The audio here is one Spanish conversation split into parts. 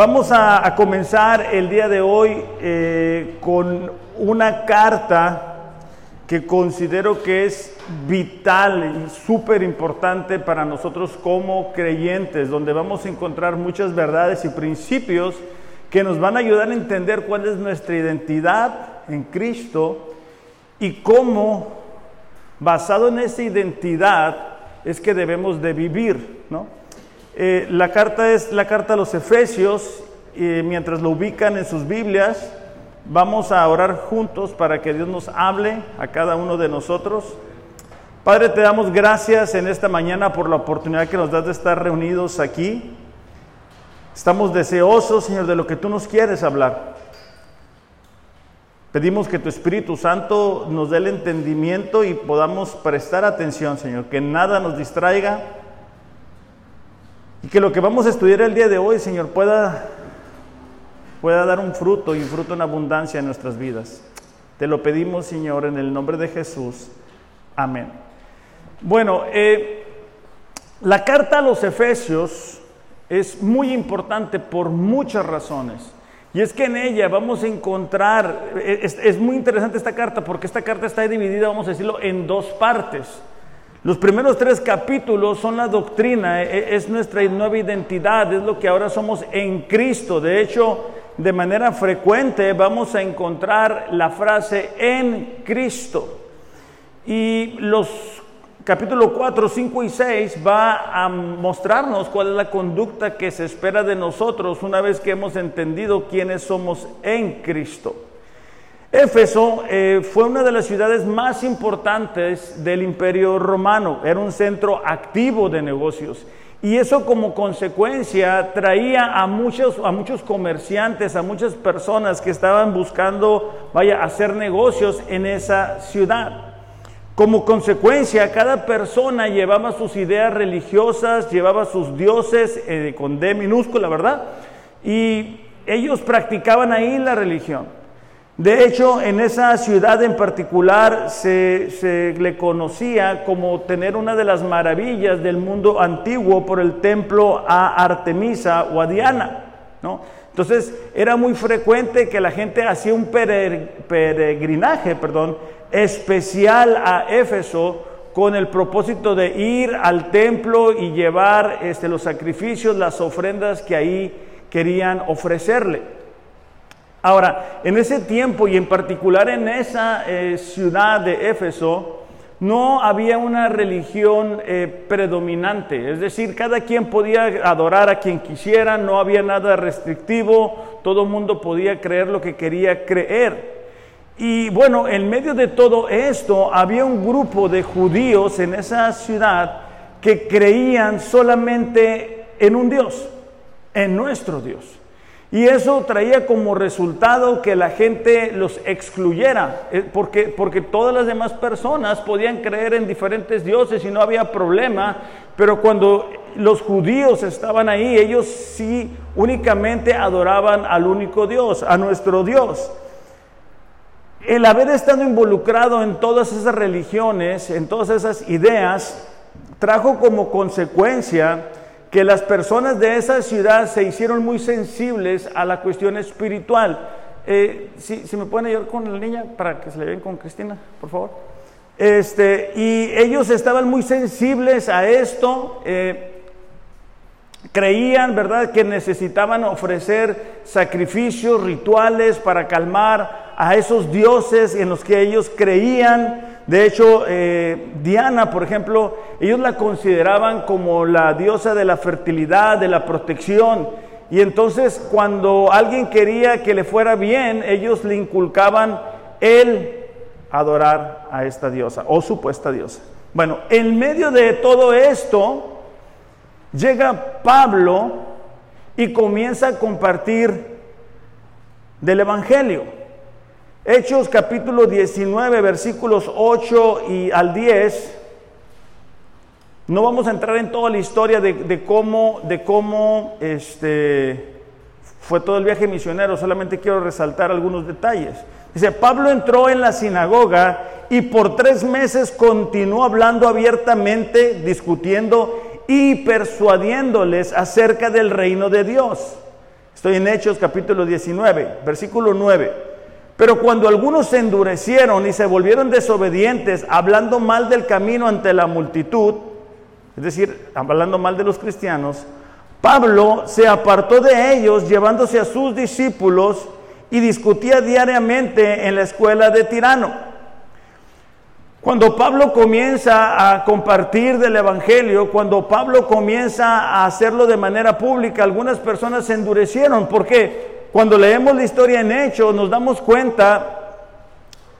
Vamos a, comenzar el día de hoy eh, con una carta que considero que es vital y súper importante para nosotros como creyentes, donde vamos a encontrar muchas verdades y principios que nos van a ayudar a entender cuál es nuestra identidad en Cristo y cómo, basado en esa identidad, es que debemos de vivir, ¿no? Eh, la carta es la carta a los Efesios, mientras lo ubican en sus Biblias, vamos a orar juntos para que Dios nos hable a cada uno de nosotros. Padre, te damos gracias en esta mañana por la oportunidad que nos das de estar reunidos aquí. Estamos deseosos, Señor, de lo que tú nos quieres hablar. Pedimos que tu Espíritu Santo nos dé el entendimiento y podamos prestar atención, Señor, que nada nos distraiga y que lo que vamos a estudiar el día de hoy, Señor, pueda, pueda dar un fruto y un fruto en abundancia en nuestras vidas. Te lo pedimos, Señor, en el nombre de Jesús. Amén. Bueno, eh, la carta a los Efesios es muy importante por muchas razones. Y es que en ella vamos a encontrar, es, es, muy interesante esta carta porque esta carta está dividida, vamos a decirlo, en dos partes. Los primeros tres capítulos son la doctrina, e, e, es nuestra nueva identidad, es lo que ahora somos en Cristo. De hecho, de manera frecuente vamos a encontrar la frase en Cristo. Y los capítulos 4, 5 y 6 va a mostrarnos cuál es la conducta que se espera de nosotros una vez que hemos entendido quiénes somos en Cristo. Éfeso eh, fue una de las ciudades más importantes del imperio romano, era un centro activo de negocios. Y eso como consecuencia traía a muchos, a muchos comerciantes, a muchas personas que estaban buscando, vaya, hacer negocios en esa ciudad. Como consecuencia, cada persona llevaba sus ideas religiosas, llevaba sus dioses eh, con D minúscula, ¿verdad? Y ellos practicaban ahí la religión. De hecho, en esa ciudad en particular se, le conocía como tener una de las maravillas del mundo antiguo por el templo a Artemisa o a Diana. ¿no? Entonces, era muy frecuente que la gente hacía un peregrinaje perdón, especial a Éfeso con el propósito de ir al templo y llevar este, los sacrificios, las ofrendas que ahí querían ofrecerle. Ahora, en ese tiempo y en particular en esa eh, ciudad de Éfeso, no había una religión eh, predominante, es decir, cada quien podía adorar a quien quisiera, no había nada restrictivo, todo el mundo podía creer lo que quería creer. Y bueno, en medio de todo esto había un grupo de judíos en esa ciudad que creían solamente en un Dios, en nuestro Dios. Y eso traía como resultado que la gente los excluyera, eh, porque, porque todas las demás personas podían creer en diferentes dioses y no había problema, pero cuando los judíos estaban ahí, ellos sí únicamente adoraban al único Dios, a nuestro Dios. El haber estado involucrado en todas esas religiones, en todas esas ideas, trajo como consecuencia que las personas de esa ciudad se hicieron muy sensibles a la cuestión espiritual. Eh, si, me pueden ayudar con la niña para que se le vean con Cristina, por favor. Este, y ellos estaban muy sensibles a esto. Eh, creían, ¿verdad?, que necesitaban ofrecer sacrificios, rituales para calmar a esos dioses en los que ellos creían. De hecho, eh, Diana, por ejemplo, ellos la consideraban como la diosa de la fertilidad, de la protección. Y entonces cuando alguien quería que le fuera bien, ellos le inculcaban el adorar a esta diosa o supuesta diosa. Bueno, en medio de todo esto, llega Pablo y comienza a compartir del Evangelio. Hechos capítulo 19, versículos 8 y al 10. No vamos a entrar en toda la historia de, cómo, de cómo este, fue todo el viaje misionero, solamente quiero resaltar algunos detalles. Dice, Pablo entró en la sinagoga y por tres meses continuó hablando abiertamente, discutiendo y persuadiéndoles acerca del reino de Dios. Estoy en Hechos capítulo 19, versículo 9. Pero cuando algunos se endurecieron y se volvieron desobedientes, hablando mal del camino ante la multitud, es decir, hablando mal de los cristianos, Pablo se apartó de ellos llevándose a sus discípulos y discutía diariamente en la escuela de Tirano. Cuando Pablo comienza a compartir del Evangelio, cuando Pablo comienza a hacerlo de manera pública, algunas personas se endurecieron. ¿Por qué? Cuando leemos la historia en Hechos, nos damos cuenta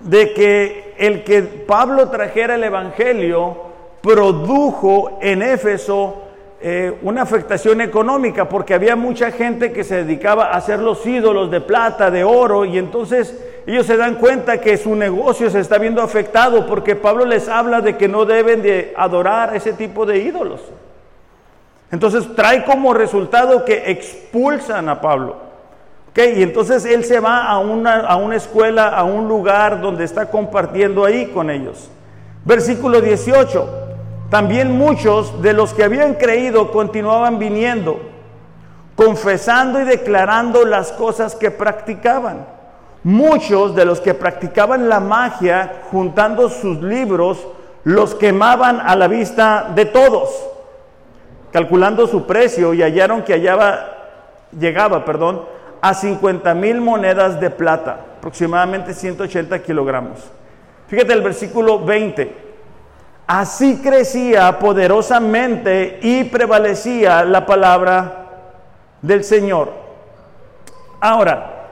de que el que Pablo trajera el Evangelio produjo en Éfeso eh, una afectación económica, porque había mucha gente que se dedicaba a hacer los ídolos de plata, de oro, y entonces ellos se dan cuenta que su negocio se está viendo afectado, porque Pablo les habla de que no deben de adorar ese tipo de ídolos. Entonces trae como resultado que expulsan a Pablo. Y entonces él se va a una, a una escuela, a un lugar donde está compartiendo ahí con ellos. Versículo 18. También muchos de los que habían creído continuaban viniendo, confesando y declarando las cosas que practicaban. Muchos de los que practicaban la magia, juntando sus libros, los quemaban a la vista de todos, calculando su precio y hallaron que hallaba, llegaba, perdón, a 50 mil monedas de plata, aproximadamente 180 kilogramos. Fíjate el versículo 20. Así crecía poderosamente y prevalecía la palabra del Señor. Ahora,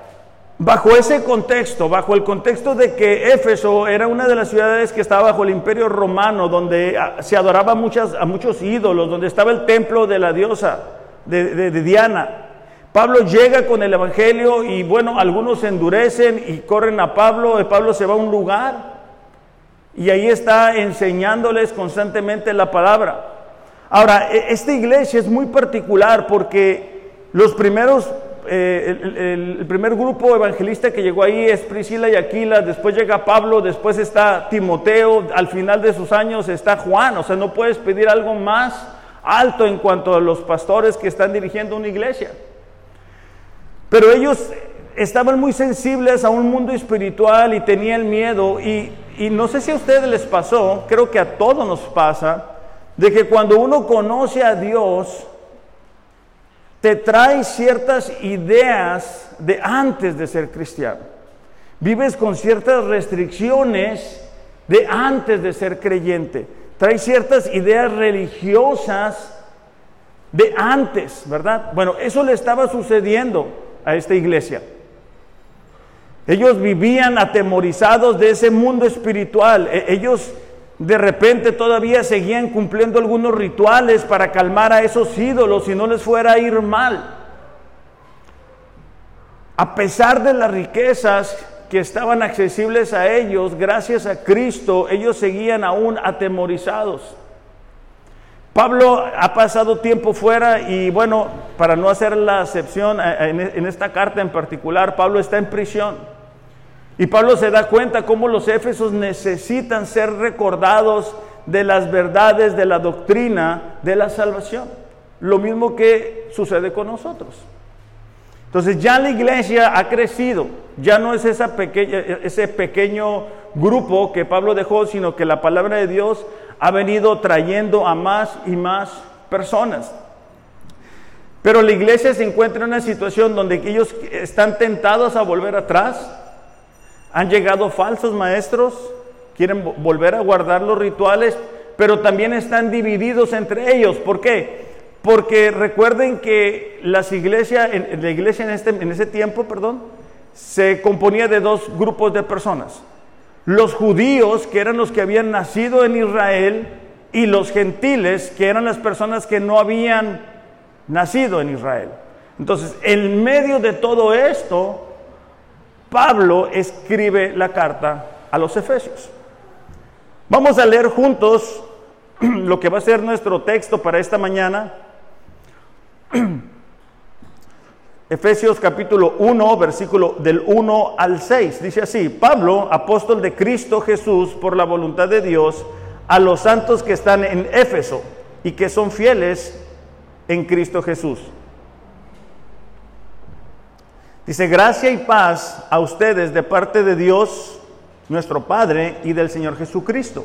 bajo ese contexto, bajo el contexto de que Éfeso era una de las ciudades que estaba bajo el imperio romano, donde ah, se adoraba muchas, a muchos ídolos, donde estaba el templo de la diosa de Diana, Pablo llega con el Evangelio y bueno, algunos se endurecen y corren a Pablo, Pablo se va a un lugar y ahí está enseñándoles constantemente la palabra. Ahora, e, esta iglesia es muy particular porque los primeros, eh, el, el, primer grupo evangelista que llegó ahí es Priscila y Aquila, después llega Pablo, después está Timoteo, al final de sus años está Juan, o sea, no puedes pedir algo más alto en cuanto a los pastores que están dirigiendo una iglesia. Pero ellos estaban muy sensibles a un mundo espiritual y tenían miedo. Y, no sé si a ustedes les pasó, creo que a todos nos pasa, de que cuando uno conoce a Dios, te trae ciertas ideas de antes de ser cristiano. Vives con ciertas restricciones de antes de ser creyente. Trae ciertas ideas religiosas de antes, ¿verdad? Bueno, eso le estaba sucediendo a esta iglesia. Ellos vivían atemorizados de ese mundo espiritual. E, ellos de repente todavía seguían cumpliendo algunos rituales para calmar a esos ídolos y no les fuera a ir mal. A pesar de las riquezas que estaban accesibles a ellos, gracias a Cristo, ellos seguían aún atemorizados. Pablo ha pasado tiempo fuera y bueno, para no hacer la excepción eh, en esta carta en particular, Pablo está en prisión. Y Pablo se da cuenta cómo los éfesos necesitan ser recordados de las verdades de la doctrina de la salvación. Lo mismo que sucede con nosotros. Entonces ya la iglesia ha crecido, ya no es esa pequeña, ese pequeño grupo que Pablo dejó, sino que la palabra de Dios ha venido trayendo a más y más personas. Pero la iglesia se encuentra en una situación donde ellos están tentados a volver atrás. Han llegado falsos maestros, quieren volver a guardar los rituales, pero también están divididos entre ellos. ¿Por qué? Porque recuerden que la iglesia en, este, en ese tiempo, perdón, se componía de dos grupos de personas los judíos, que eran los que habían nacido en Israel, y los gentiles, que eran las personas que no habían nacido en Israel. Entonces, en medio de todo esto, Pablo escribe la carta a los Efesios. Vamos a leer juntos lo que va a ser nuestro texto para esta mañana. Efesios capítulo 1, versículo del 1 al 6. Dice así, Pablo, apóstol de Cristo Jesús, por la voluntad de Dios, a los santos que están en Éfeso y que son fieles en Cristo Jesús. Dice, gracia y paz a ustedes de parte de Dios, nuestro Padre, y del Señor Jesucristo.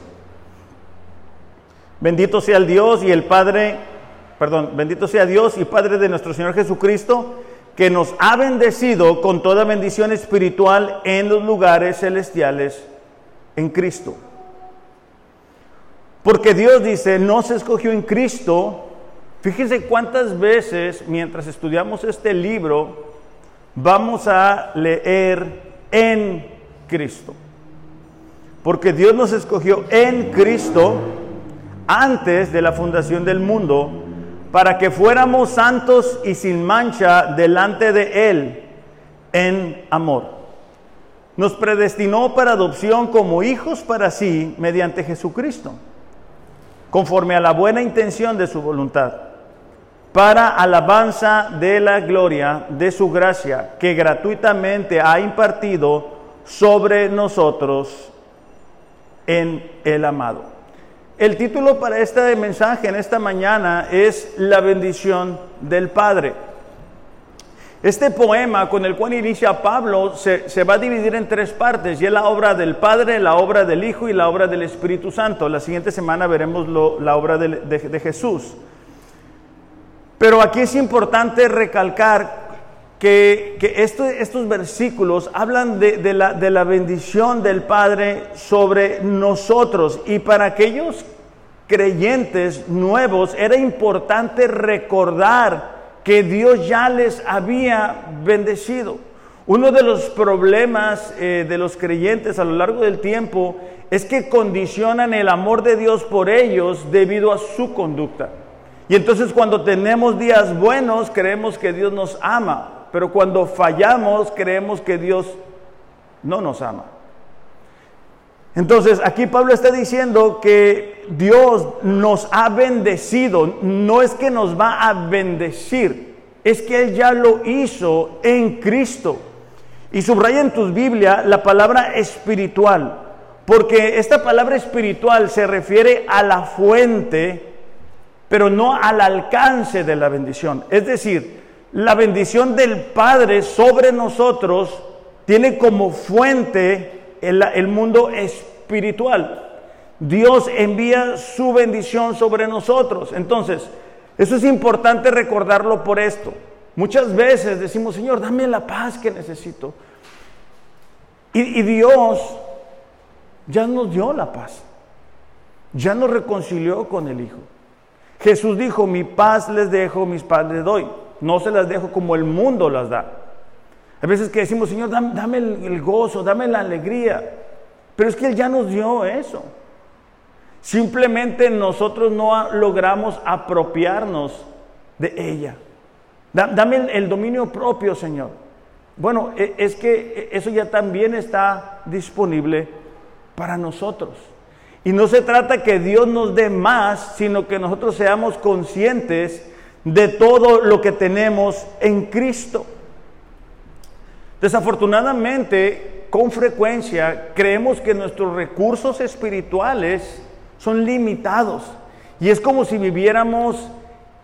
Bendito sea el Dios y el Padre, perdón, bendito sea Dios y Padre de nuestro Señor Jesucristo, que nos ha bendecido con toda bendición espiritual en los lugares celestiales en Cristo. Porque Dios dice, no se escogió en Cristo. Fíjense cuántas veces mientras estudiamos este libro vamos a leer en Cristo. Porque Dios nos escogió en Cristo antes de la fundación del mundo para que fuéramos santos y sin mancha delante de Él en amor. Nos predestinó para adopción como hijos para sí mediante Jesucristo conforme a la buena intención de su voluntad, para alabanza de la gloria de su gracia, que gratuitamente ha impartido sobre nosotros en el amado. El título para este mensaje en esta mañana es La bendición del Padre. Este poema con el cual inicia Pablo se, va a dividir en tres partes y la obra del Padre, la obra del Hijo y la obra del Espíritu Santo. La siguiente semana veremos la obra de, Jesús. Pero aquí es importante recalcar que, estos versículos hablan de, la, de la bendición del Padre sobre nosotros y para aquellos creyentes nuevos era importante recordar que Dios ya les había bendecido. Uno de los problemas eh, de los creyentes a lo largo del tiempo es que condicionan el amor de Dios por ellos debido a su conducta. Y entonces cuando tenemos días buenos creemos que Dios nos ama, pero cuando fallamos creemos que Dios no nos ama. Entonces, aquí Pablo está diciendo que Dios nos ha bendecido, no es que nos va a bendecir, es que Él ya lo hizo en Cristo. Y subraya en tus Biblia la palabra espiritual, porque esta palabra espiritual se refiere a la fuente, pero no al alcance de la bendición. Es decir, la bendición del Padre sobre nosotros tiene como fuente el, mundo espiritual. Dios envía su bendición sobre nosotros. Entonces, eso es importante recordarlo por esto. Muchas veces decimos, Señor, dame la paz que necesito. Y, Dios ya nos dio la paz. Ya nos reconcilió con el Hijo. Jesús dijo, mi paz les dejo, mis paz les doy. No se las dejo como el mundo las da. A veces que decimos, Señor, dame, el, gozo, dame la alegría. Pero es que Él ya nos dio eso. Simplemente nosotros no logramos apropiarnos de ella. Dame el, dominio propio, Señor. Bueno, e, es que eso ya también está disponible para nosotros. Y no se trata que Dios nos dé más, sino que nosotros seamos conscientes de todo lo que tenemos en Cristo. Desafortunadamente, con frecuencia creemos que nuestros recursos espirituales son limitados y es como si viviéramos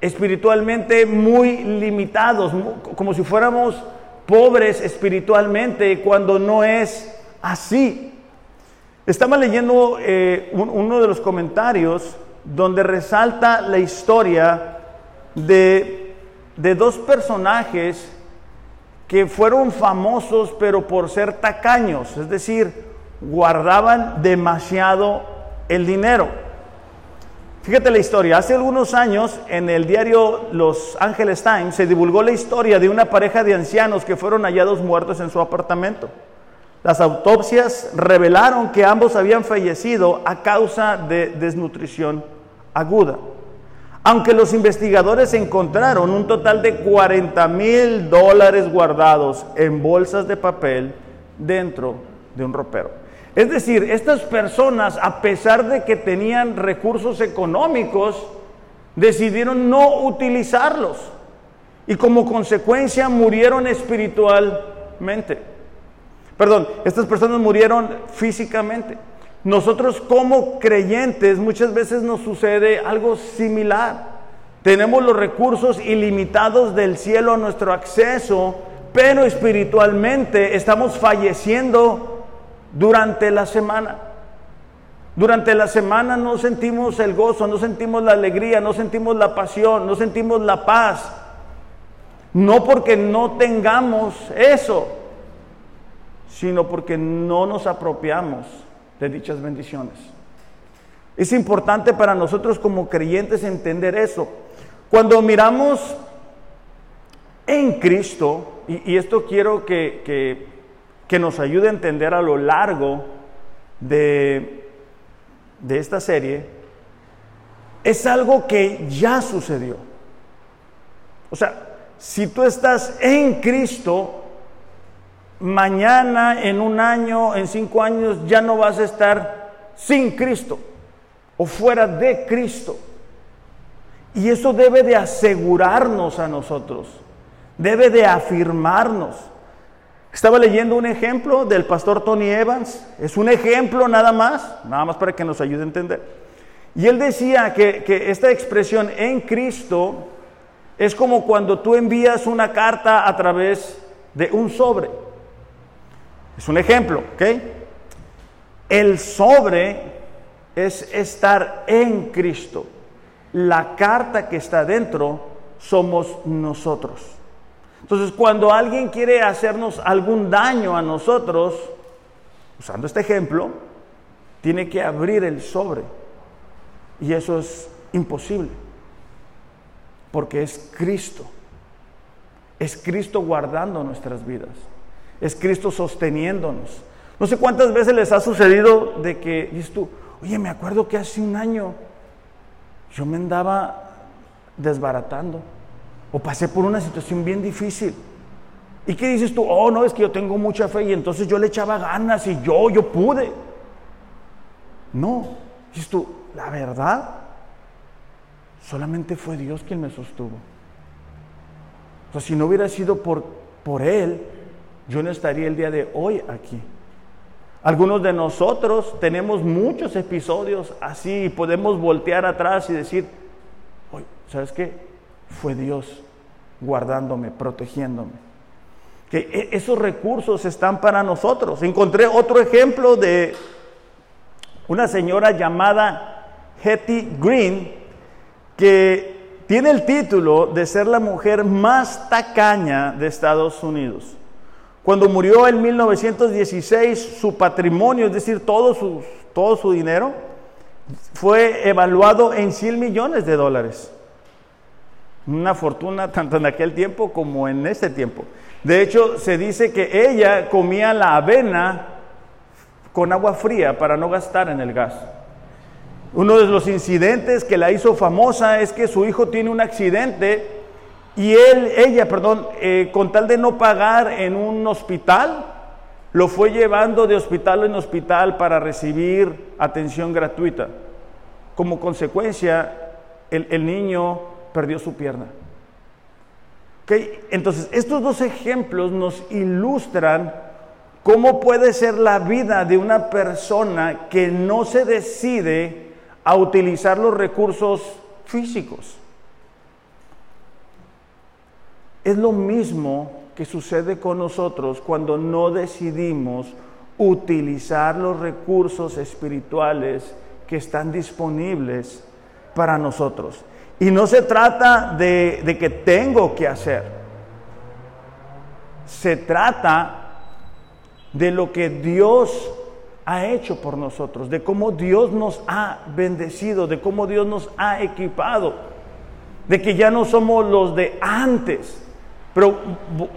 espiritualmente muy limitados, como si fuéramos pobres espiritualmente cuando no es así. Estaba leyendo eh, uno de los comentarios donde resalta la historia de, de dos personajes que fueron famosos pero por ser tacaños, es decir, guardaban demasiado el dinero. Fíjate la historia, hace algunos años en el diario Los Angeles Times se divulgó la historia de una pareja de ancianos que fueron hallados muertos en su apartamento. Las autopsias revelaron que ambos habían fallecido a causa de desnutrición aguda aunque los investigadores encontraron un total de 40 mil dólares guardados en bolsas de papel dentro de un ropero. Es decir, estas personas, a pesar de que tenían recursos económicos, decidieron no utilizarlos y como consecuencia murieron espiritualmente. Perdón, estas personas murieron físicamente. Nosotros como creyentes muchas veces nos sucede algo similar. Tenemos los recursos ilimitados del cielo a nuestro acceso, pero espiritualmente estamos falleciendo durante la semana. Durante la semana no sentimos el gozo, no sentimos la alegría, no sentimos la pasión, no sentimos la paz. No porque no tengamos eso, sino porque no nos apropiamos de dichas bendiciones. Es importante para nosotros como creyentes entender eso. Cuando miramos en Cristo, y, esto quiero que, que, nos ayude a entender a lo largo de, de esta serie, es algo que ya sucedió. O sea, si tú estás en Cristo, mañana, en un año, en cinco años, ya no vas a estar sin Cristo o fuera de Cristo. Y eso debe de asegurarnos a nosotros, debe de afirmarnos. Estaba leyendo un ejemplo del pastor Tony Evans, es un ejemplo nada más, nada más para que nos ayude a entender. Y él decía que, que esta expresión en Cristo es como cuando tú envías una carta a través de un sobre. Es un ejemplo, ¿ok? El sobre es estar en Cristo. La carta que está dentro somos nosotros. Entonces, cuando alguien quiere hacernos algún daño a nosotros, usando este ejemplo, tiene que abrir el sobre. Y eso es imposible porque es Cristo. Es Cristo guardando nuestras vidas. Es Cristo sosteniéndonos. No sé cuántas veces les ha sucedido de que dices tú, oye, me acuerdo que hace un año yo me andaba desbaratando o pasé por una situación bien difícil. ¿Y qué dices tú? Oh, no, es que yo tengo mucha fe y entonces yo le echaba ganas y yo, yo pude. No, dices tú, la verdad Solamente fue Dios quien me sostuvo. O sea, si no hubiera sido por, por Él, yo no estaría el día de hoy aquí. Algunos de nosotros tenemos muchos episodios así y podemos voltear atrás y decir, ¿sabes qué? Fue Dios guardándome, protegiéndome. Que e, esos recursos están para nosotros. Encontré otro ejemplo de una señora llamada Hetty Green, que tiene el título de ser la mujer más tacaña de Estados Unidos. Cuando murió en 1916, su patrimonio, es decir, todo su, todo su dinero, fue evaluado en 100 millones de dólares. Una fortuna tanto en aquel tiempo como en este tiempo. De hecho, se dice que ella comía la avena con agua fría para no gastar en el gas. Uno de los incidentes que la hizo famosa es que su hijo tiene un accidente y él, ella, perdón, eh, con tal de no pagar en un hospital, lo fue llevando de hospital en hospital para recibir atención gratuita. Como consecuencia, el, niño perdió su pierna. Entonces, estos dos ejemplos nos ilustran cómo puede ser la vida de una persona que no se decide a utilizar los recursos físicos. Es lo mismo que sucede con nosotros cuando no decidimos utilizar los recursos espirituales que están disponibles para nosotros. Y no se trata de, de que tengo que hacer. Se trata de lo que Dios ha hecho por nosotros, de cómo Dios nos ha bendecido, de cómo Dios nos ha equipado, de que ya no somos los de antes. Pero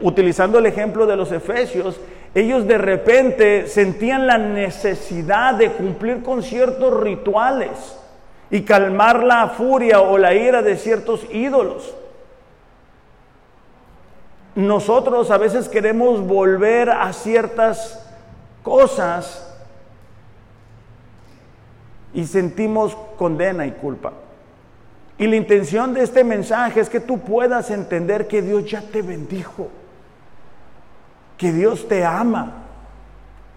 utilizando el ejemplo de los efesios, ellos de repente sentían la necesidad de cumplir con ciertos rituales y calmar la furia o la ira de ciertos ídolos. Nosotros a veces queremos volver a ciertas cosas y sentimos condena y culpa. Y la intención de este mensaje es que tú puedas entender que Dios ya te bendijo, que Dios te ama,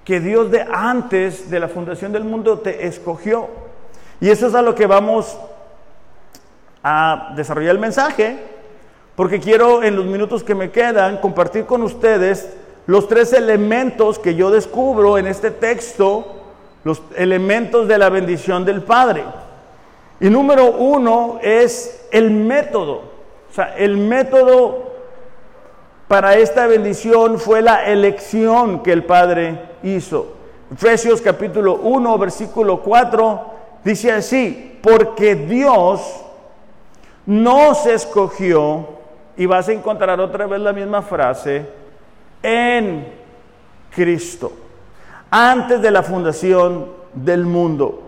que Dios de antes de la fundación del mundo te escogió. Y eso es a lo que vamos a desarrollar el mensaje, porque quiero en los minutos que me quedan compartir con ustedes los tres elementos que yo descubro en este texto, los elementos de la bendición del Padre. Y número uno es el método. O sea, el método para esta bendición fue la elección que el Padre hizo. Efesios capítulo 1, versículo 4 dice así, porque Dios nos escogió, y vas a encontrar otra vez la misma frase, en Cristo, antes de la fundación del mundo.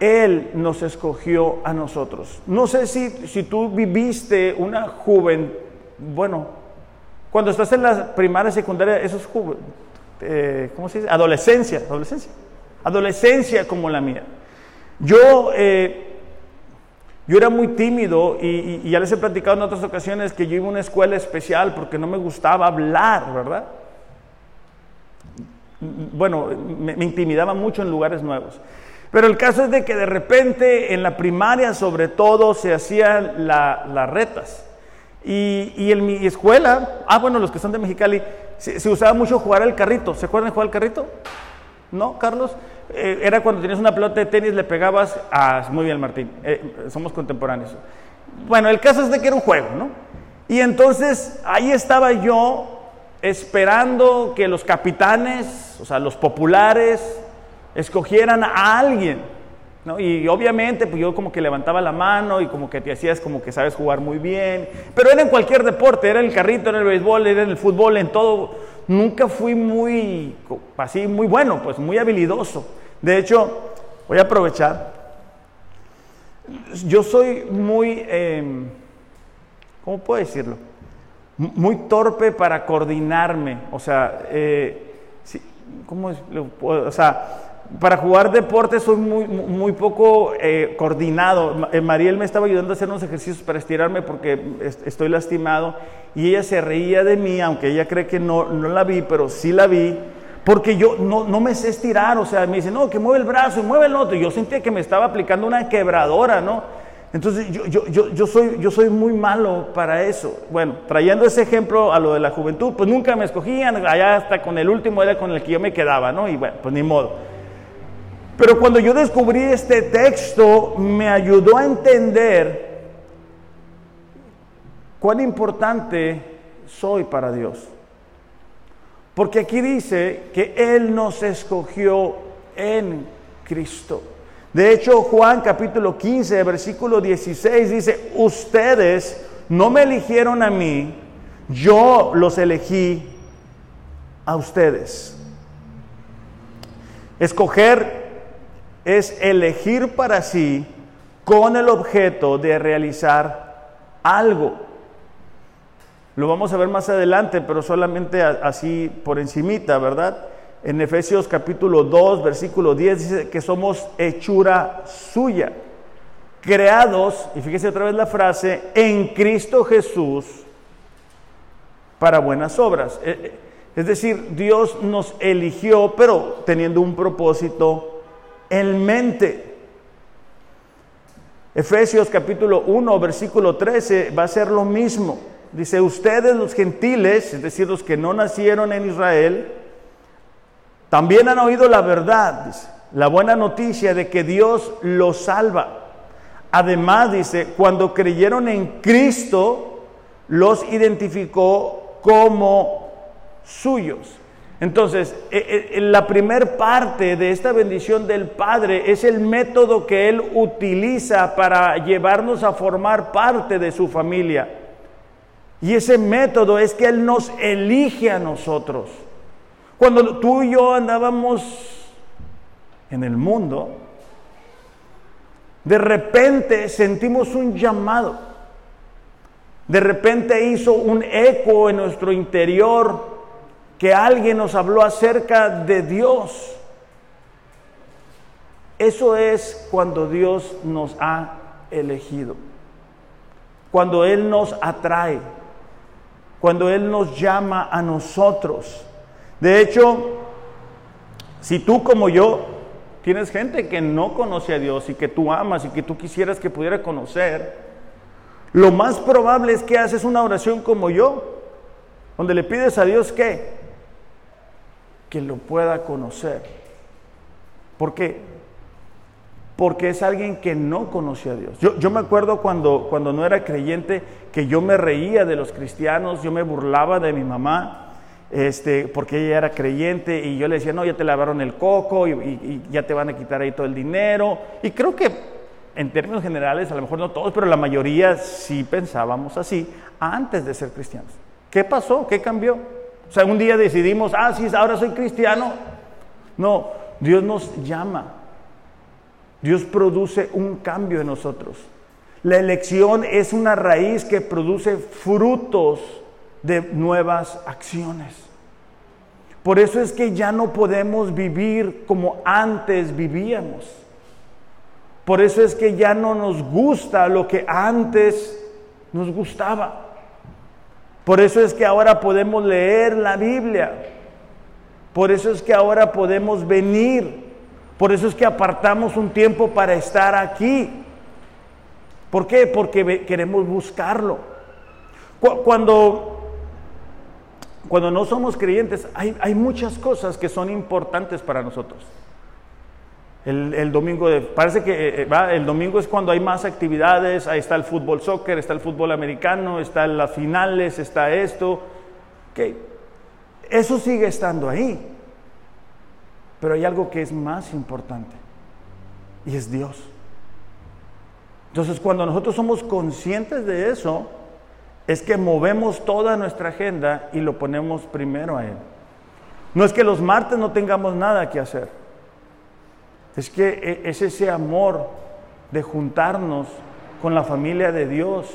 Él nos escogió a nosotros. No sé si, si tú viviste una juventud, bueno, cuando estás en la primaria, secundaria, eso es eh, ¿cómo se dice? Adolescencia, adolescencia. Adolescencia como la mía. Yo, eh, yo era muy tímido y, ya les he platicado en otras ocasiones que yo iba a una escuela especial porque no me gustaba hablar, ¿verdad? Bueno, me, me intimidaba mucho en lugares nuevos. Pero el caso es de que de repente en la primaria sobre todo se hacían las retas. Y, en mi escuela, ah bueno, los que son de Mexicali, se, usaba mucho jugar al carrito. ¿Se acuerdan de jugar al carrito? ¿No, Carlos? Eh, era cuando tenías una pelota de tenis, le pegabas a... Muy bien, Martín, eh, somos contemporáneos. Bueno, el caso es de que era un juego, ¿no? Y entonces ahí estaba yo esperando que los capitanes, o sea, los populares, escogieran a alguien. ¿no? Y obviamente, pues yo como que levantaba la mano y como que te hacías como que sabes jugar muy bien. Pero era en cualquier deporte, era en el carrito, en el béisbol, era en el fútbol, en todo. Nunca fui muy, así, muy bueno, pues muy habilidoso. De hecho, voy a aprovechar. Yo soy muy, em, ¿cómo puedo decirlo? Muy torpe para coordinarme. O sea, eh, ¿cómo es? O sea, para jugar deporte soy muy, muy poco eh, coordinado. Eh, Mariel me estaba ayudando a hacer unos ejercicios para estirarme porque estoy lastimado y ella se reía de mí, aunque ella cree que no, no la vi, pero sí la vi, porque yo no, no, me sé estirar, o sea, me dice, no, que mueve el brazo y mueve el otro. Y yo sentía que me estaba aplicando una quebradora, ¿no? Entonces yo, yo, yo, yo, soy, yo soy muy malo para eso. Bueno, trayendo ese ejemplo a lo de la juventud, pues nunca me escogían, allá hasta con el último era con el que yo me quedaba, ¿no? Y bueno, pues ni modo. Pero cuando yo descubrí este texto, me ayudó a entender cuán importante soy para Dios. Porque aquí dice que Él nos escogió en Cristo. De hecho, Juan capítulo 15, versículo 16 dice, ustedes no me eligieron a mí, yo los elegí a ustedes. Escoger es elegir para sí con el objeto de realizar algo. Lo vamos a ver más adelante, pero solamente así por encimita, ¿verdad? En Efesios capítulo 2, versículo 10 dice que somos hechura suya, creados, y fíjese otra vez la frase, en Cristo Jesús para buenas obras. Eh, eh, es decir, Dios nos eligió, pero teniendo un propósito en mente. Efesios capítulo 1, versículo 13 va a ser lo mismo. Dice, ustedes los gentiles, es decir, los que no nacieron en Israel, también han oído la verdad, la buena noticia de que Dios los salva. Además, dice, cuando creyeron en Cristo, los identificó como suyos. Entonces, eh, eh, la primer parte de esta bendición del Padre es el método que Él utiliza para llevarnos a formar parte de su familia. Y ese método es que Él nos elige a nosotros. Cuando tú y yo andábamos en el mundo, de repente sentimos un llamado. De repente hizo un eco en nuestro interior que alguien nos habló acerca de Dios. Eso es cuando Dios nos ha elegido, cuando Él nos atrae, cuando Él nos llama a nosotros. De hecho, si tú como yo tienes gente que no conoce a Dios y que tú amas y que tú quisieras que pudiera conocer, lo más probable es que haces una oración como yo, donde le pides a Dios que, que lo pueda conocer. ¿Por qué? Porque es alguien que no conoce a Dios. Yo, yo me acuerdo cuando, cuando no era creyente que yo me reía de los cristianos, yo me burlaba de mi mamá, este, porque ella era creyente y yo le decía, no, ya te lavaron el coco y, ya te van a quitar ahí todo el dinero. Y creo que en términos generales, a lo mejor no todos, pero la mayoría sí pensábamos así antes de ser cristianos. ¿Qué pasó? ¿Qué cambió? O sea, un día decidimos, ah, sí, ahora soy cristiano. No, Dios nos llama. Dios produce un cambio en nosotros. La elección es una raíz que produce frutos de nuevas acciones. Por eso es que ya no podemos vivir como antes vivíamos. Por eso es que ya no nos gusta lo que antes nos gustaba. Por eso es que ahora podemos leer la Biblia. Por eso es que ahora podemos venir. Por eso es que apartamos un tiempo para estar aquí. ¿Por qué? Porque queremos buscarlo. Cuando cuando no somos creyentes, hay, muchas cosas que son importantes para nosotros. El, domingo, de, parece que eh, eh, va, el domingo es cuando hay más actividades, ahí está el fútbol soccer, está el fútbol americano, están las finales, está esto. que Eso sigue estando ahí. Pero hay algo que es más importante y es Dios. Entonces cuando nosotros somos conscientes de eso, es que movemos toda nuestra agenda y lo ponemos primero a Él. No es que los martes no tengamos nada que hacer. Es que e, es ese amor de juntarnos con la familia de Dios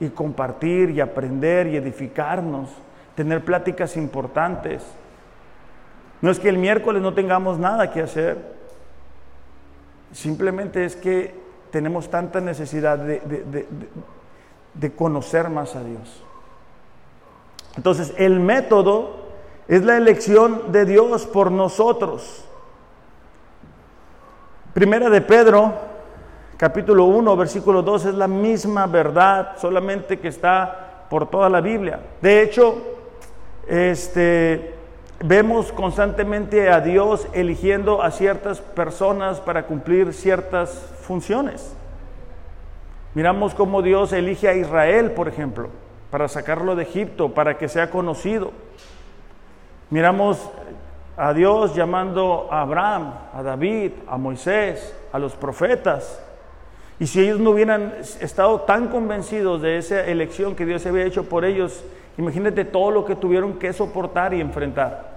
y compartir y aprender y edificarnos, tener pláticas importantes. No es que el miércoles no tengamos nada que hacer, simplemente es que tenemos tanta necesidad de, de conocer más a Dios. Entonces, el método es la elección de Dios por nosotros. Primera de Pedro, capítulo 1, versículo 2, es la misma verdad, solamente que está por toda la Biblia. De hecho, este, vemos constantemente a Dios eligiendo a ciertas personas para cumplir ciertas funciones. Miramos cómo Dios elige a Israel, por ejemplo, para sacarlo de Egipto, para que sea conocido. Miramos a Dios llamando a Abraham, a David, a Moisés, a los profetas. Y si ellos no hubieran estado tan convencidos de esa elección que Dios había hecho por ellos, imagínate todo lo que tuvieron que soportar y enfrentar.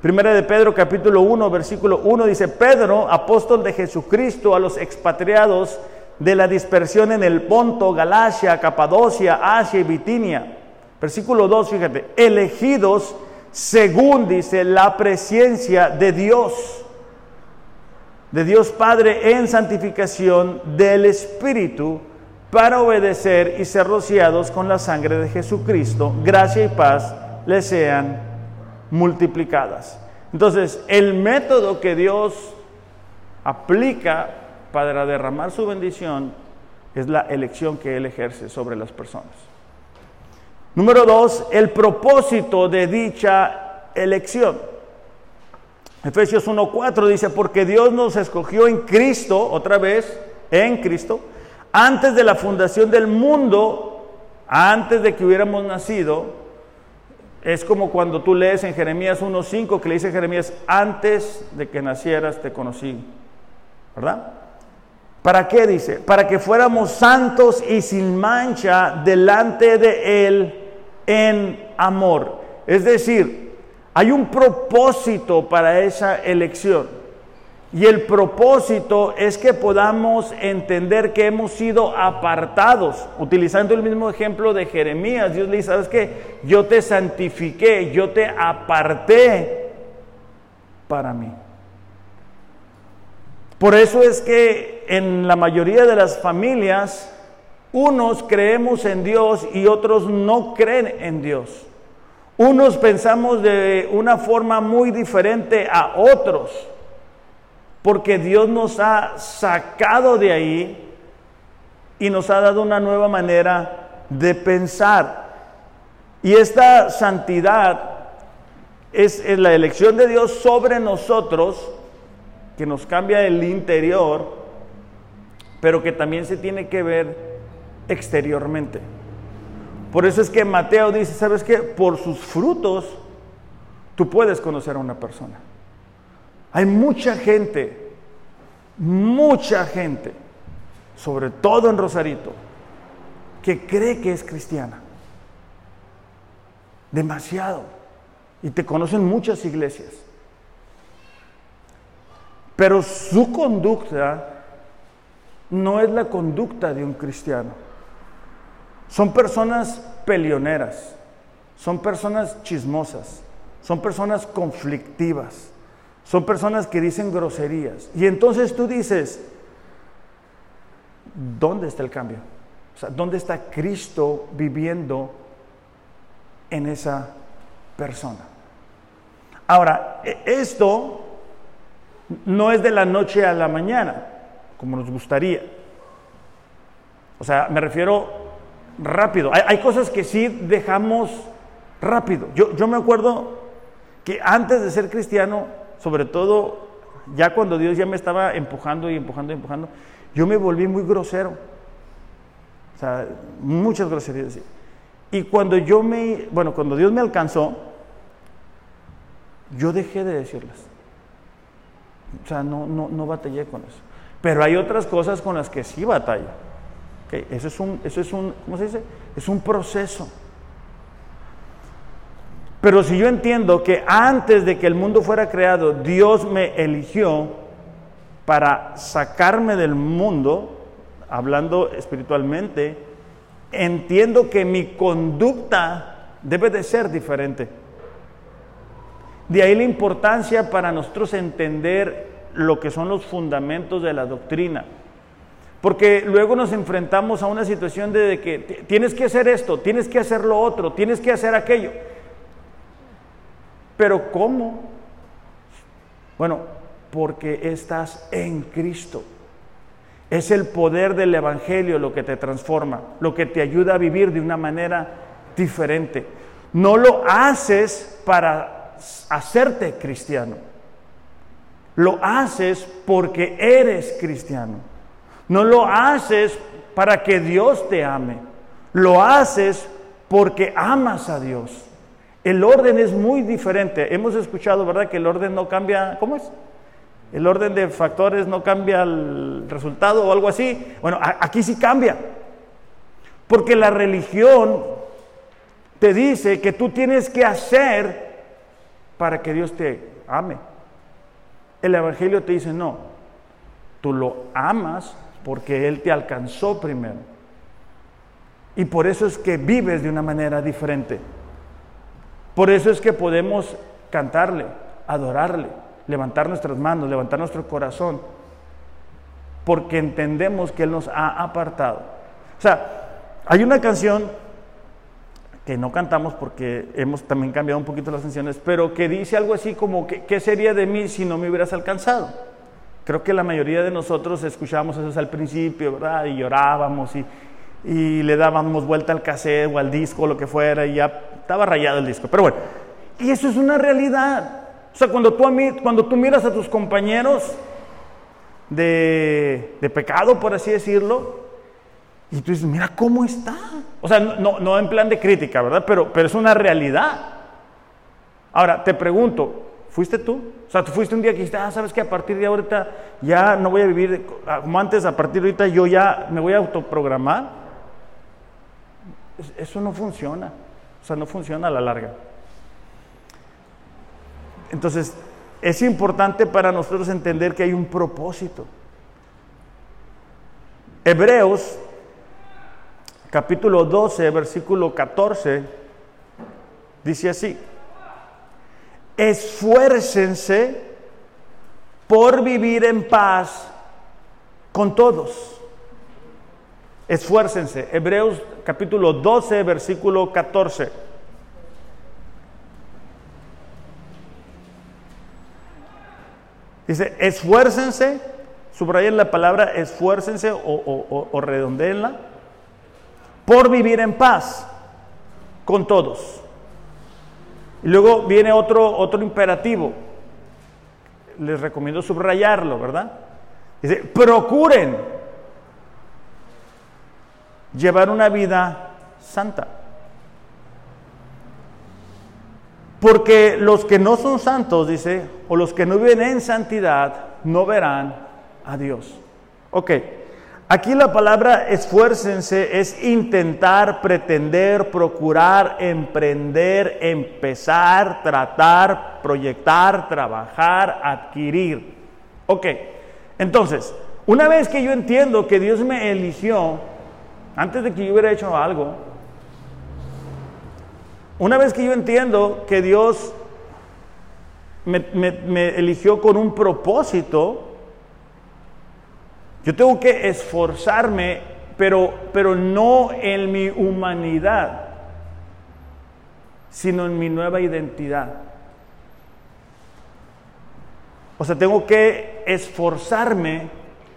Primera de Pedro capítulo 1, versículo 1 dice, Pedro, apóstol de Jesucristo a los expatriados de la dispersión en el Ponto, Galacia, Capadocia, Asia y Bitinia. Versículo 2, fíjate, elegidos según dice la presencia de Dios, de Dios Padre en santificación del Espíritu, para obedecer y ser rociados con la sangre de Jesucristo, gracia y paz les sean multiplicadas. Entonces, el método que Dios aplica para derramar su bendición es la elección que Él ejerce sobre las personas. Número dos, el propósito de dicha elección. Efesios 1.4 dice, porque Dios nos escogió en Cristo, otra vez, en Cristo, antes de la fundación del mundo, antes de que hubiéramos nacido, es como cuando tú lees en Jeremías 1.5 que le dice Jeremías, antes de que nacieras te conocí, ¿verdad? ¿Para qué dice? Para que fuéramos santos y sin mancha delante de Él en amor. Es decir, hay un propósito para esa elección. Y el propósito es que podamos entender que hemos sido apartados. Utilizando el mismo ejemplo de Jeremías, Dios le dice, ¿sabes qué? Yo te santifiqué, yo te aparté para mí. Por eso es que en la mayoría de las familias, unos creemos en Dios y otros no creen en Dios. Unos pensamos de una forma muy diferente a otros. porque Dios nos ha sacado de ahí y nos ha dado una nueva manera de pensar. Y esta santidad es, la elección de Dios sobre nosotros, que nos cambia el interior, pero que también se tiene que ver exteriormente. Por eso es que Mateo dice, ¿sabes qué? Por sus frutos tú puedes conocer a una persona. Hay mucha gente, mucha gente, sobre todo en Rosarito, que cree que es cristiana. Demasiado. Y te conocen muchas iglesias. Pero su conducta no es la conducta de un cristiano. Son personas peleoneras, son personas chismosas, son personas conflictivas, son personas que dicen groserías. Y entonces tú dices, ¿dónde está el cambio? O sea, ¿dónde está Cristo viviendo en esa persona? Ahora, e, esto no es de la noche a la mañana, como nos gustaría. O sea, me refiero rápido. Hay, cosas que sí dejamos rápido. Yo, yo me acuerdo que antes de ser cristiano, sobre todo ya cuando Dios ya me estaba empujando y empujando y empujando, yo me volví muy grosero. O sea, muchas groserías. Y cuando yo me, bueno, cuando Dios me alcanzó, yo dejé de decirlas. O sea, no, no, no batallé con eso. Pero hay otras cosas con las que sí Eso es un, eso es un, ¿cómo se dice? Es un proceso. Pero si yo entiendo que antes de que el mundo fuera creado, Dios me eligió para sacarme del mundo, hablando espiritualmente, entiendo que mi conducta debe de ser diferente. De ahí la importancia para nosotros entender lo que son los fundamentos de la doctrina. Porque luego nos enfrentamos a una situación de que tienes que hacer esto, tienes que hacer lo otro, tienes que hacer aquello. Pero ¿cómo? Bueno, porque estás en Cristo. Es el poder del Evangelio lo que te transforma, lo que te ayuda a vivir de una manera diferente. No lo haces para hacerte cristiano. Lo haces porque eres cristiano. No lo haces para que Dios te ame. Lo haces porque amas a Dios. El orden es muy diferente. Hemos escuchado, ¿verdad?, que el orden no cambia, ¿cómo es? El orden de factores no cambia el resultado o algo así. Bueno, aquí sí cambia. Porque la religión te dice que tú tienes que hacer para que Dios te ame. El Evangelio te dice, no, tú lo amas porque Él te alcanzó primero. Y por eso es que vives de una manera diferente. Por eso es que podemos cantarle, adorarle, levantar nuestras manos, levantar nuestro corazón, porque entendemos que Él nos ha apartado. O sea, hay una canción que no cantamos porque hemos también cambiado un poquito las canciones, pero que dice algo así como, ¿qué sería de mí si no me hubieras alcanzado? Creo que la mayoría de nosotros escuchábamos eso al principio, ¿verdad? Y llorábamos y, le dábamos vuelta al cassette o al disco o lo que fuera y ya estaba rayado el disco. Pero bueno, y eso es una realidad. O sea, cuando tú, a mí, cuando tú miras a tus compañeros de, pecado, por así decirlo, y tú dices, mira cómo está. O sea, no, en plan de crítica, ¿verdad? Pero es una realidad. Ahora, te pregunto, ¿fuiste tú? O sea, tú fuiste un día que dijiste, ah, sabes que a partir de ahorita ya no voy a vivir como antes, a partir de ahorita yo ya me voy a autoprogramar. Eso no funciona. O sea, no funciona a la larga. Entonces, es importante para nosotros entender que hay un propósito. Hebreos, capítulo 12, versículo 14, dice así, esfuércense por vivir en paz con todos. Esfuércense. Hebreos capítulo 12, versículo 14. Dice, esfuércense, subrayen la palabra esfuércense o, o, redondeenla, por vivir en paz con todos. Y luego viene otro, otro imperativo. Les recomiendo subrayarlo, ¿verdad? Dice, procuren llevar una vida santa. Porque los que no son santos, dice, o los que no viven en santidad, no verán a Dios. Ok, aquí la palabra esfuércense es intentar, pretender, procurar, emprender, empezar, tratar, proyectar, trabajar, adquirir. Ok, entonces, una vez que yo entiendo que Dios me eligió, antes de que yo hubiera hecho algo, una vez que yo entiendo que Dios me, eligió con un propósito, yo tengo que esforzarme, pero, pero no en mi humanidad, sino en mi nueva identidad. O sea, tengo que esforzarme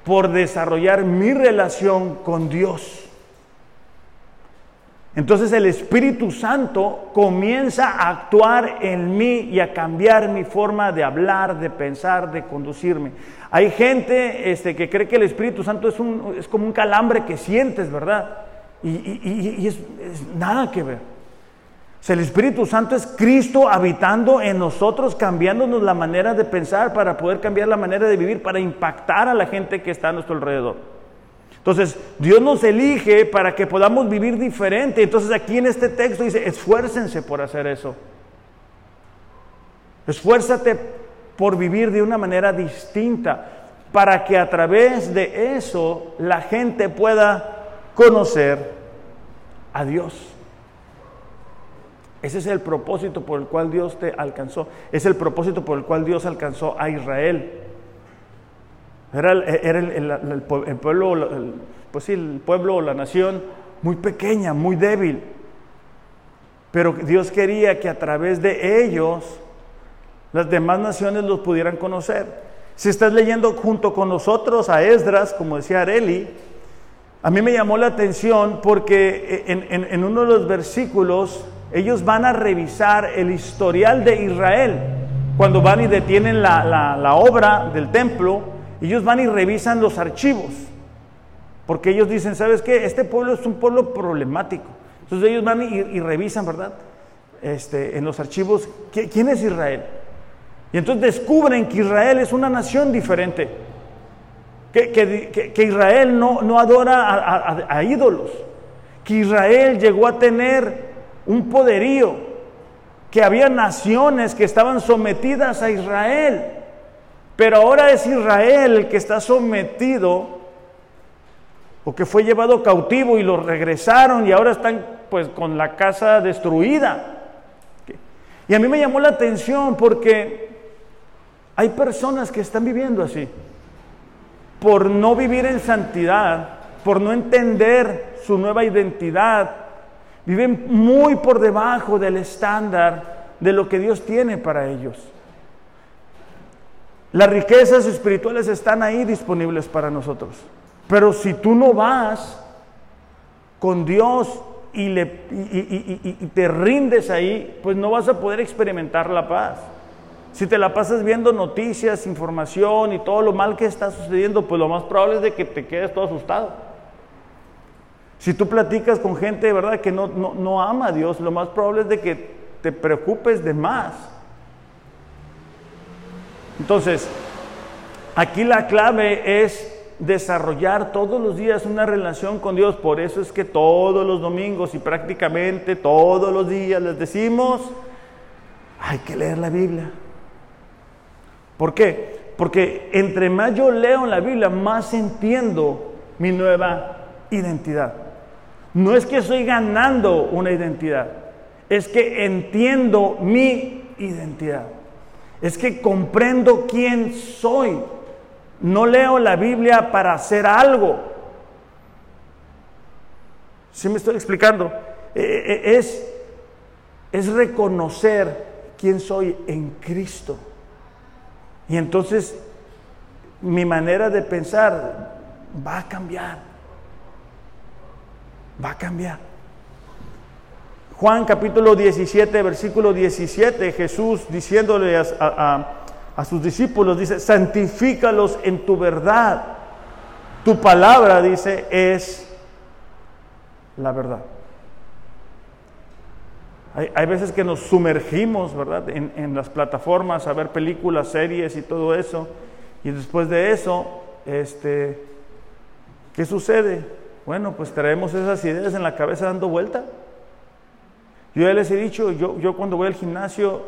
por desarrollar mi relación con Dios. Entonces el Espíritu Santo comienza a actuar en mí y a cambiar mi forma de hablar, de pensar, de conducirme. Hay gente este, que cree que el Espíritu Santo es, un, es como un calambre que sientes, ¿verdad? Y, es, nada que ver. El Espíritu Santo es Cristo habitando en nosotros, cambiándonos la manera de pensar para poder cambiar la manera de vivir, para impactar a la gente que está a nuestro alrededor. Entonces, Dios nos elige para que podamos vivir diferente. Entonces, aquí en este texto dice, esfuércense por hacer eso. Esfuérzate por vivir de una manera distinta, para que a través de eso la gente pueda conocer a Dios. Ese es el propósito por el cual Dios te alcanzó. Es el propósito por el cual Dios alcanzó a Israel. Era, el, pueblo, pues sí, el pueblo la nación muy pequeña, muy débil. Pero Dios quería que a través de ellos las demás naciones los pudieran conocer. Si estás leyendo junto con nosotros a Esdras, como decía Areli, a mí me llamó la atención porque en, uno de los versículos ellos van a revisar el historial de Israel. Cuando van y detienen la obra del templo, ellos van y revisan los archivos, porque ellos dicen, ¿sabes qué? Este pueblo es un pueblo problemático. Entonces ellos van y, revisan, ¿verdad? Este, en los archivos, ¿quién es Israel? Y entonces descubren que Israel es una nación diferente, que, Israel no, no adora a ídolos, que Israel llegó a tener un poderío, que había naciones que estaban sometidas a Israel. Pero ahora es Israel el que está sometido o que fue llevado cautivo y lo regresaron y ahora están pues con la casa destruida. Y a mí me llamó la atención porque hay personas que están viviendo así, por no vivir en santidad, por no entender su nueva identidad, viven muy por debajo del estándar de lo que Dios tiene para ellos. Las riquezas espirituales están ahí disponibles para nosotros. Pero si tú no vas con Dios y, le, te rindes ahí, pues no vas a poder experimentar la paz. Si te la pasas viendo noticias, información y todo lo mal que está sucediendo, pues lo más probable es de que te quedes todo asustado. Si tú platicas con gente de verdad que no, no, no ama a Dios, lo más probable es de que te preocupes de más. Entonces, aquí la clave es desarrollar todos los días una relación con Dios. Por eso es que todos los domingos y prácticamente todos los días les decimos, hay que leer la Biblia. ¿Por qué? Porque entre más yo leo la Biblia, más entiendo mi nueva identidad. No es que estoy ganando una identidad, es que entiendo mi identidad. Es que comprendo quién soy. No leo la Biblia para hacer algo. ¿Sí me estoy explicando? E, e, e, es, es reconocer quién soy en Cristo. Y entonces mi manera de pensar va a cambiar. Va a cambiar. Juan capítulo 17, versículo 17, Jesús diciéndole a, a sus discípulos, dice, santifícalos en tu verdad. Tu palabra, dice, es la verdad. Hay, veces que nos sumergimos, ¿verdad?, en, en, las plataformas a ver películas, series y todo eso. Y después de eso, este, ¿qué sucede? Bueno, pues traemos esas ideas en la cabeza dando vuelta. Yo ya les he dicho, yo, yo cuando voy al gimnasio,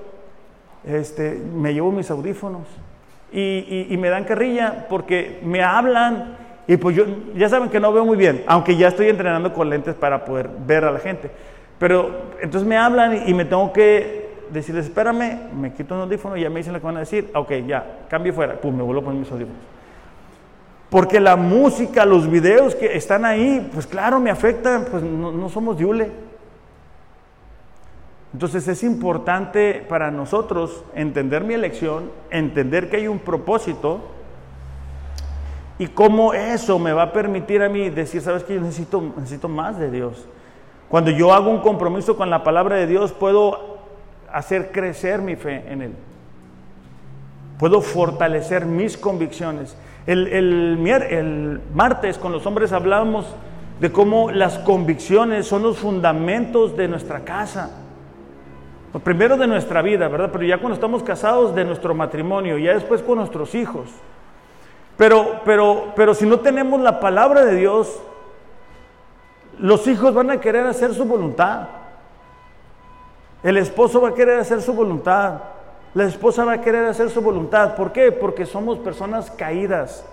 este, me llevo mis audífonos y, y, me dan carrilla porque me hablan y pues yo, ya saben que no veo muy bien, aunque ya estoy entrenando con lentes para poder ver a la gente. Pero entonces me hablan y me tengo que decirles, espérame, me quito un audífono y ya me dicen lo que van a decir, ok, ya, cambio fuera, pues me vuelvo a poner mis audífonos. Porque la música, los videos que están ahí, pues claro, me afectan, pues no, no somos diule. Entonces es importante para nosotros entender mi elección, entender que hay un propósito y cómo eso me va a permitir a mí decir, sabes que yo necesito, necesito más de Dios. Cuando yo hago un compromiso con la palabra de Dios, puedo hacer crecer mi fe en Él. Puedo fortalecer mis convicciones. El, el, martes con los hombres hablamos de cómo las convicciones son los fundamentos de nuestra casa. Primero de nuestra vida, ¿verdad? Pero ya cuando estamos casados, de nuestro matrimonio, ya después con nuestros hijos. Pero, pero, pero si no tenemos la palabra de Dios, los hijos van a querer hacer su voluntad. El esposo va a querer hacer su voluntad. La esposa va a querer hacer su voluntad. ¿Por qué? Porque somos personas caídas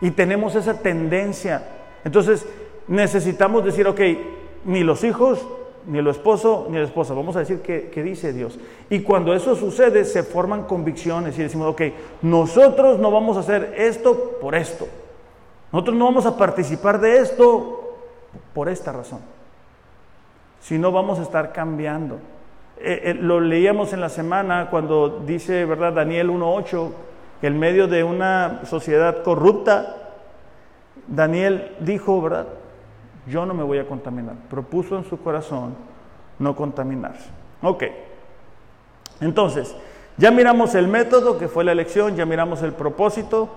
y tenemos esa tendencia. Entonces necesitamos decir, ok, ni los hijos, ni el esposo, ni la esposa. Vamos a decir qué dice Dios. Y cuando eso sucede, se forman convicciones y decimos, ok, nosotros no vamos a hacer esto por esto. Nosotros no vamos a participar de esto por esta razón. Si no, vamos a estar cambiando. Eh, eh, lo leíamos en la semana cuando dice, ¿verdad? Daniel 1.8, que en medio de una sociedad corrupta, Daniel dijo, ¿verdad? Yo no me voy a contaminar. Propuso en su corazón no contaminarse. Ok. Entonces, ya miramos el método que fue la elección, ya miramos el propósito.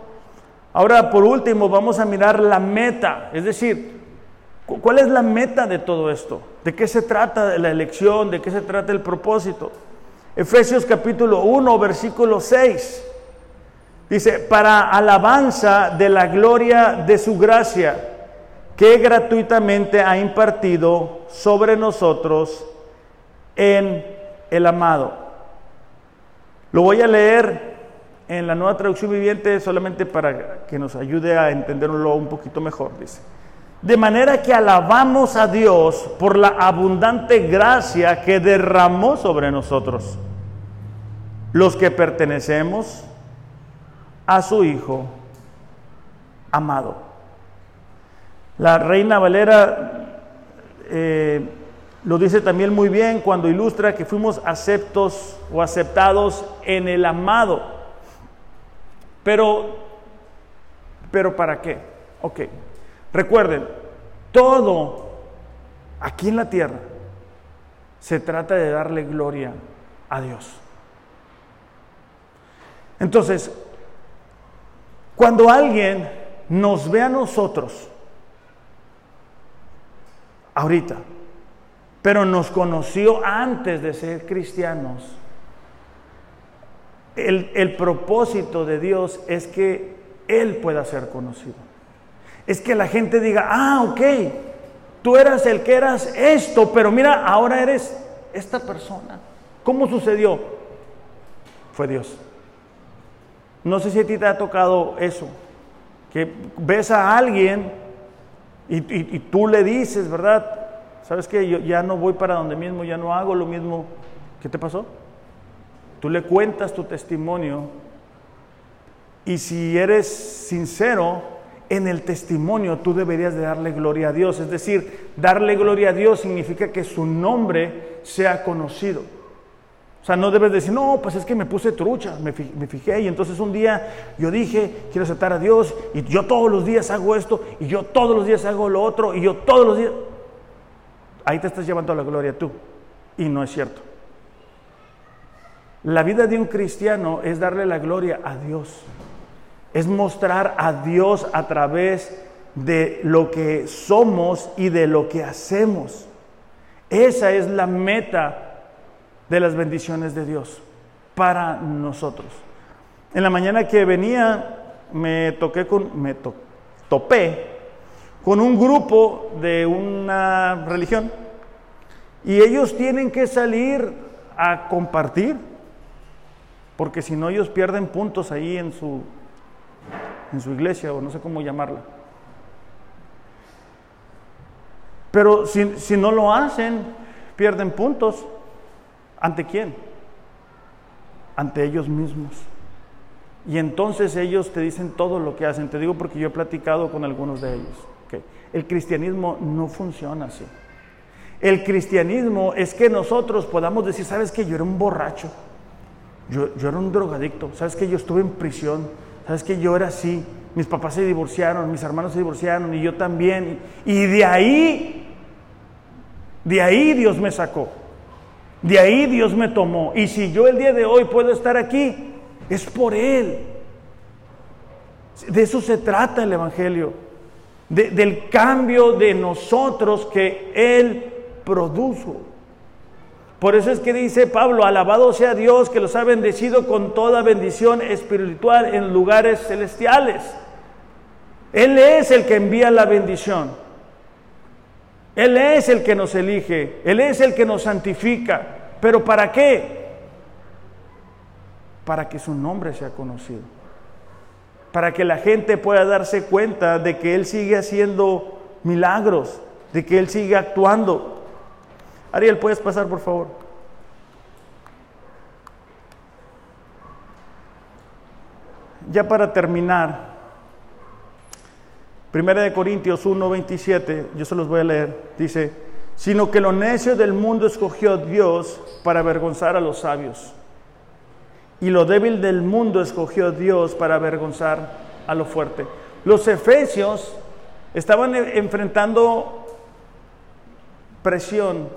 Ahora, por último, vamos a mirar la meta, es decir, ¿Cuál es la meta de todo esto? ¿De qué se trata la elección? ¿De qué se trata el propósito? Efesios capítulo 1, versículo 6. Dice, para alabanza de la gloria de su gracia, que gratuitamente ha impartido sobre nosotros en el amado. Lo voy a leer en la nueva traducción viviente solamente para que nos ayude a entenderlo un poquito mejor. Dice, de manera que alabamos a Dios por la abundante gracia que derramó sobre nosotros, los que pertenecemos a su Hijo amado. La reina Valera eh, lo dice también muy bien cuando ilustra que fuimos aceptos o aceptados en el amado. Pero, pero ¿para qué? Ok. Recuerden, todo aquí en la tierra se trata de darle gloria a Dios. Entonces, cuando alguien nos ve a nosotros, ahorita, pero nos conoció antes de ser cristianos, el, el propósito de Dios es que Él pueda ser conocido es que la gente diga, ah, ok, tú eras el que eras esto, pero mira, ahora eres esta persona. ¿Cómo sucedió? Fue Dios. No sé si a ti te ha tocado eso, que ves a alguien y, tú le dices, ¿verdad? ¿Sabes qué? Yo ya no voy para donde mismo, ya no hago lo mismo. ¿Qué te pasó? Tú le cuentas tu testimonio y si eres sincero, en el testimonio tú deberías de darle gloria a Dios. Es decir, darle gloria a Dios significa que su nombre sea conocido. Sea, no debes decir, no, pues es que me puse trucha, me, fijé y entonces un día yo dije, quiero aceptar a Dios y yo todos los días hago esto y yo todos los días hago lo otro y yo todos los días... Ahí te estás llevando a la gloria tú y no es cierto. La vida de un cristiano es darle la gloria a Dios, es mostrar a Dios a través de lo que somos y de lo que hacemos. Esa es la meta de las bendiciones de Dios para nosotros. En la mañana que venía me toqué con me topé con un grupo de una religión y ellos tienen que salir a compartir porque si no ellos pierden puntos ahí en su en su iglesia o no sé cómo llamarla. Pero si, si no lo hacen, pierden puntos. ¿Ante quién? Ante ellos mismos. Y entonces ellos te dicen todo lo que hacen. Te digo porque yo he platicado con algunos de ellos. El cristianismo no funciona así. El cristianismo es que nosotros podamos decir, sabes que yo era un borracho, yo, yo era un drogadicto, sabes que yo estuve en prisión, sabes que yo era así, mis papás se divorciaron, mis hermanos se divorciaron y yo también. Y de ahí, de ahí Dios me sacó. De ahí Dios me tomó. Y si yo el día de hoy puedo estar aquí, es por Él. De eso se trata el Evangelio. del cambio de nosotros que Él produjo. Por eso es que dice Pablo, alabado sea Dios que los ha bendecido con toda bendición espiritual en lugares celestiales. Él es el que envía la bendición. Él es el que nos elige, Él es el que nos santifica. ¿Pero para qué? Para que su nombre sea conocido. Para que la gente pueda darse cuenta de que Él sigue haciendo milagros, de que Él sigue actuando. Ariel, ¿puedes pasar por favor? Ya para terminar, Primera de Corintios 1, 27, yo se los voy a leer, dice, sino que lo necio del mundo escogió Dios para avergonzar a los sabios, y lo débil del mundo escogió Dios para avergonzar a lo fuerte. Los efesios estaban e-, enfrentando presión,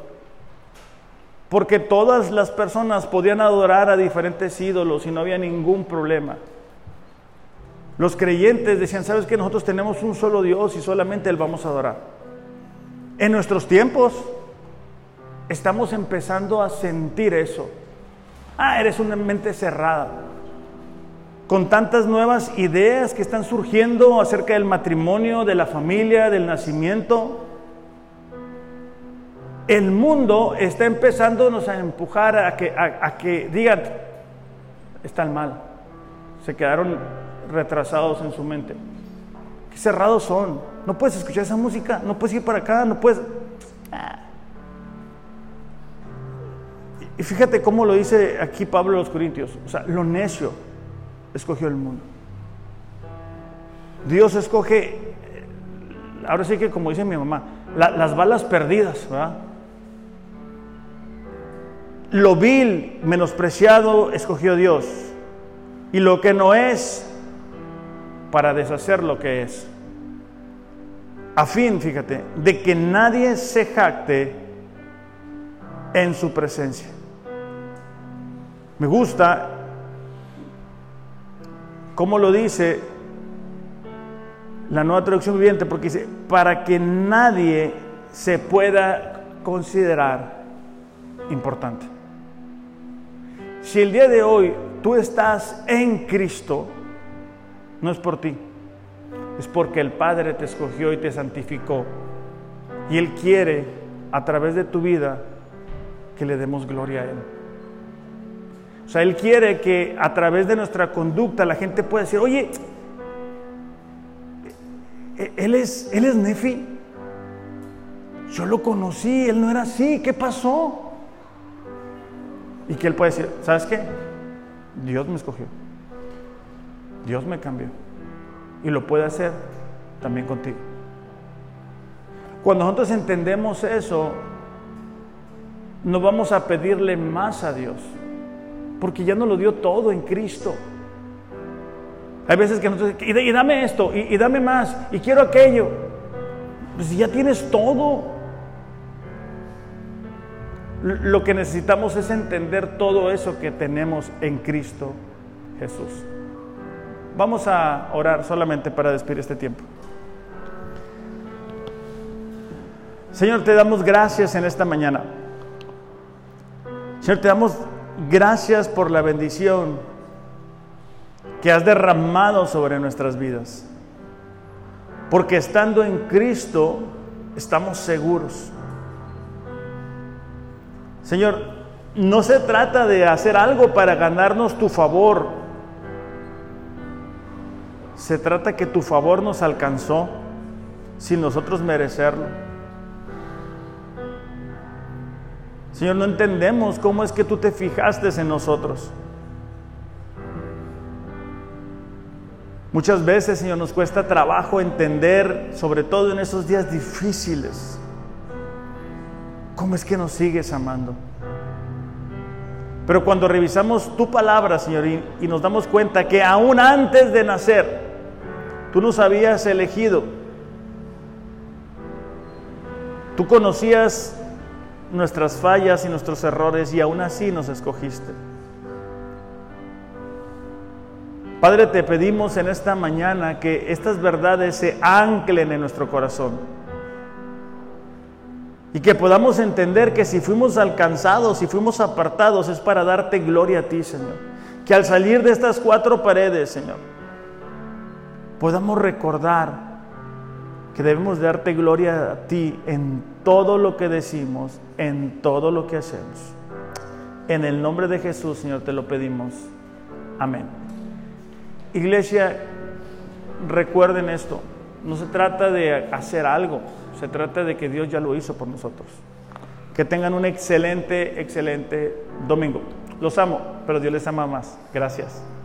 porque todas las personas podían adorar a diferentes ídolos y no había ningún problema. Los creyentes decían, ¿sabes que nosotros tenemos un solo Dios y solamente Él vamos a adorar? En nuestros tiempos estamos empezando a sentir eso. Ah, eres una mente cerrada. Con tantas nuevas ideas que están surgiendo acerca del matrimonio, de la familia, del nacimiento. El mundo está empezándonos a empujar a que, a, que digan, están mal. Se quedaron retrasados en su mente. Qué cerrados son. No puedes escuchar esa música, no puedes ir para acá, no puedes... Y fíjate cómo lo dice aquí Pablo a los Corintios. O sea, lo necio escogió el mundo. Dios escoge, ahora sí que como dice mi mamá, las balas perdidas, Lo vil, menospreciado, escogió Dios. Y lo que no es, para deshacer lo que es. A fin, fíjate, de que nadie se jacte en su presencia. Me gusta cómo lo dice la nueva traducción viviente, porque dice, para que nadie se pueda considerar importante. Si el día de hoy tú estás en Cristo, no es por ti, es porque el Padre te escogió y te santificó. Y Él quiere, a través de tu vida, que le demos gloria a Él. O sea, Él quiere que a través de nuestra conducta la gente pueda decir, oye, Él es, él es Nefi. Yo lo conocí, Él no era así, ¿qué pasó? Y que Él puede decir, ¿sabes qué? Dios me escogió. Dios me cambió. Y lo puede hacer también contigo. Cuando nosotros entendemos eso, no vamos a pedirle más a Dios. Porque ya nos lo dio todo en Cristo. Hay veces que nosotros, y, dame esto, y, y, dame más, y quiero aquello. Pues ya tienes todo. Lo que necesitamos es entender todo eso que tenemos en Cristo Jesús. Vamos a orar solamente para despedir este tiempo. Señor, te damos gracias en esta mañana. Señor, te damos gracias por la bendición que has derramado sobre nuestras vidas. Porque estando en Cristo estamos seguros. Señor, no se trata de hacer algo para ganarnos tu favor. Se trata que tu favor nos alcanzó sin nosotros merecerlo. Señor, no entendemos cómo es que tú te fijaste en nosotros. Muchas veces, Señor, nos cuesta trabajo entender, sobre todo en esos días difíciles, cómo es que nos sigues amando. Pero cuando revisamos tu palabra, Señor, y, nos damos cuenta que aún antes de nacer, tú nos habías elegido, tú conocías nuestras fallas y nuestros errores y aún así nos escogiste. Padre, te pedimos en esta mañana que estas verdades se anclen en nuestro corazón y que podamos entender que si fuimos alcanzados, si fuimos apartados, es para darte gloria a ti, Señor. Que al salir de estas cuatro paredes, Señor, podamos recordar que debemos darte gloria a ti en todo lo que decimos, en todo lo que hacemos. En el nombre de Jesús, Señor, te lo pedimos. Amén. Iglesia, recuerden esto. No se trata de hacer algo, se trata de que Dios ya lo hizo por nosotros. Que tengan un excelente, excelente domingo. Los amo, pero Dios les ama más. Gracias.